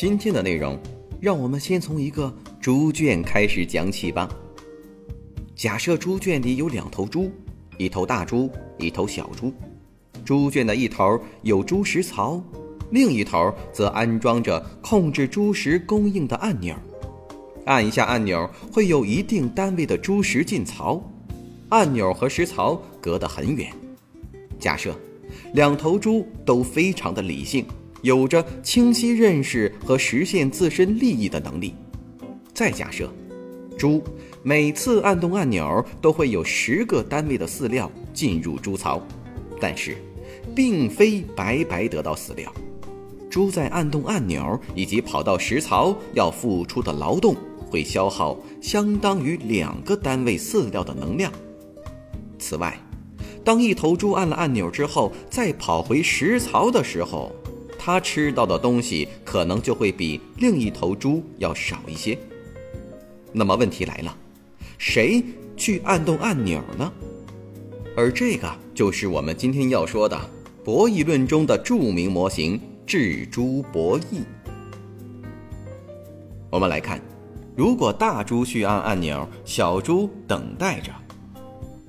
今天的内容，让我们先从一个猪圈开始讲起吧。假设猪圈里有两头猪，一头大猪，一头小猪。猪圈的一头有猪食槽，另一头则安装着控制猪食供应的按钮。按一下按钮，会有一定单位的猪食进槽。按钮和食槽隔得很远。假设两头猪都非常的理性。有着清晰认识和实现自身利益的能力。再假设，猪每次按动按钮都会有十个单位的饲料进入猪槽，但是，并非白白得到饲料。猪在按动按钮以及跑到食槽要付出的劳动，会消耗相当于两个单位饲料的能量。此外，当一头猪按了按钮之后，再跑回食槽的时候，它吃到的东西可能就会比另一头猪要少一些。那么问题来了，谁去按动按钮呢？而这个就是我们今天要说的博弈论中的著名模型——智猪博弈。我们来看，如果大猪去按按钮，小猪等待着。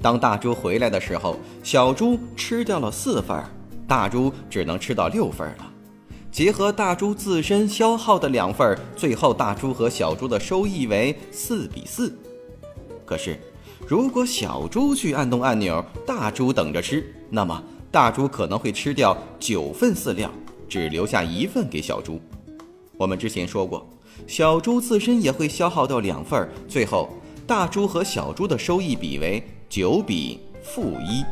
当大猪回来的时候，小猪吃掉了四份，大猪只能吃到六份了。结合大猪自身消耗的两份最后大猪和小猪的收益为四比四。可是，如果小猪去按动按钮，大猪等着吃，那么大猪可能会吃掉九份饲料，只留下一份给小猪。我们之前说过，小猪自身也会消耗掉两份最后大猪和小猪的收益比为九比负一。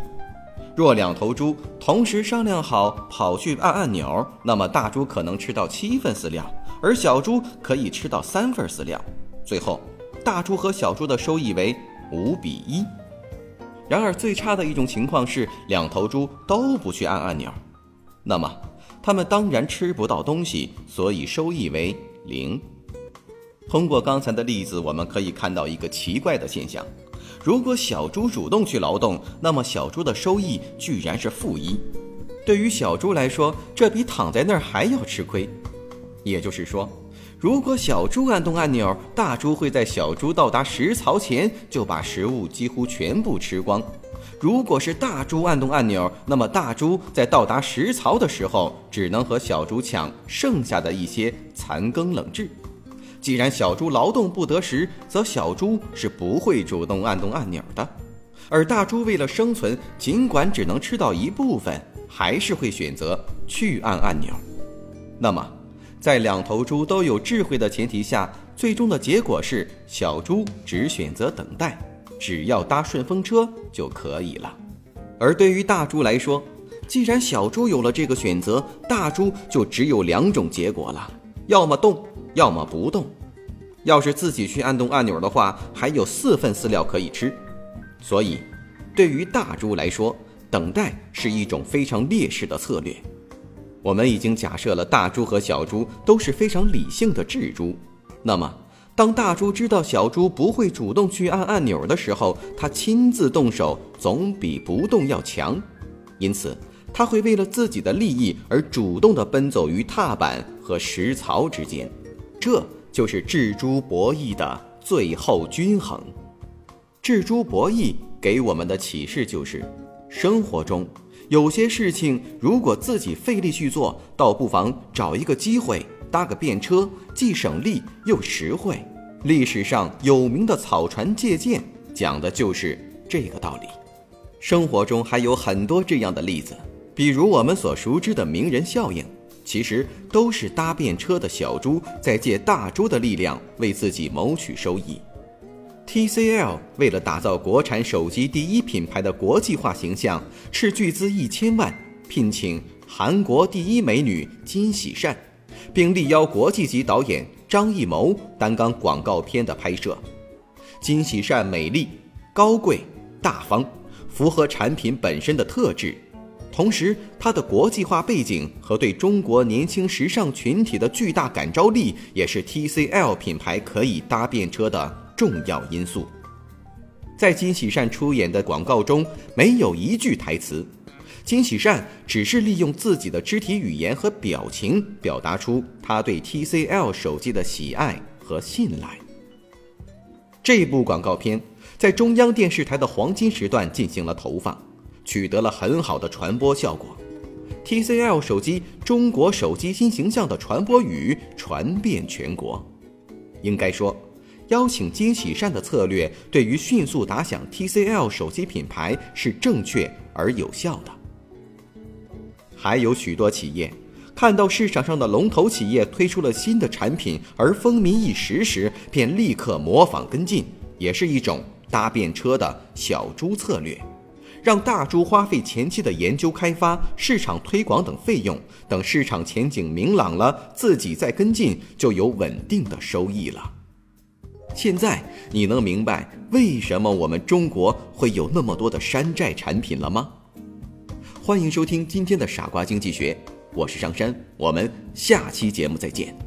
若两头猪同时商量好跑去按按钮，那么大猪可能吃到七份饲料，而小猪可以吃到三份饲料。最后，大猪和小猪的收益为五比一。然而，最差的一种情况是两头猪都不去按按钮，那么它们当然吃不到东西，所以收益为零。通过刚才的例子，我们可以看到一个奇怪的现象。如果小猪主动去劳动，那么小猪的收益居然是负一。对于小猪来说，这比躺在那儿还要吃亏。也就是说，如果小猪按动按钮，大猪会在小猪到达食槽前就把食物几乎全部吃光；如果是大猪按动按钮，那么大猪在到达食槽的时候，只能和小猪抢剩下的一些残羹冷炙。既然小猪劳动不得时，则小猪是不会主动按动按钮的；而大猪为了生存，尽管只能吃到一部分，还是会选择去按按钮。那么，在两头猪都有智慧的前提下，最终的结果是小猪只选择等待，只要搭顺风车就可以了。而对于大猪来说，既然小猪有了这个选择，大猪就只有两种结果了：要么动，要么不动。要是自己去按动按钮的话，还有四份饲料可以吃，所以，对于大猪来说，等待是一种非常劣势的策略。我们已经假设了大猪和小猪都是非常理性的智猪，那么，当大猪知道小猪不会主动去按按钮的时候，它亲自动手总比不动要强，因此，它会为了自己的利益而主动地奔走于踏板和食槽之间，这。就是智猪博弈的最后均衡。智猪博弈给我们的启示就是：生活中有些事情，如果自己费力去做，倒不妨找一个机会搭个便车，既省力又实惠。历史上有名的草船借箭，讲的就是这个道理。生活中还有很多这样的例子，比如我们所熟知的名人效应。其实都是搭便车的小猪在借大猪的力量为自己谋取收益。TCL 为了打造国产手机第一品牌的国际化形象，斥巨资一千万聘请韩国第一美女金喜善，并力邀国际级导演张艺谋担纲广告片的拍摄。金喜善美丽、高贵、大方，符合产品本身的特质。同时，她的国际化背景和对中国年轻时尚群体的巨大感召力，也是 TCL 品牌可以搭便车的重要因素。在金喜善出演的广告中，没有一句台词，金喜善只是利用自己的肢体语言和表情，表达出他对 TCL 手机的喜爱和信赖。这部广告片在中央电视台的黄金时段进行了投放，取得了很好的传播效果。TCL 手机中国手机新形象的传播语传遍全国，应该说。邀请金喜善的策略，对于迅速打响 TCL 手机品牌是正确而有效的。还有许多企业看到市场上的龙头企业推出了新的产品而风靡一时时，便立刻模仿跟进，也是一种搭便车的小猪策略，让大猪花费前期的研究开发、市场推广等费用，等市场前景明朗了，自己再跟进，就有稳定的收益了。现在你能明白为什么我们中国会有那么多的山寨产品了吗？欢迎收听今天的傻瓜经济学，我是张山，我们下期节目再见。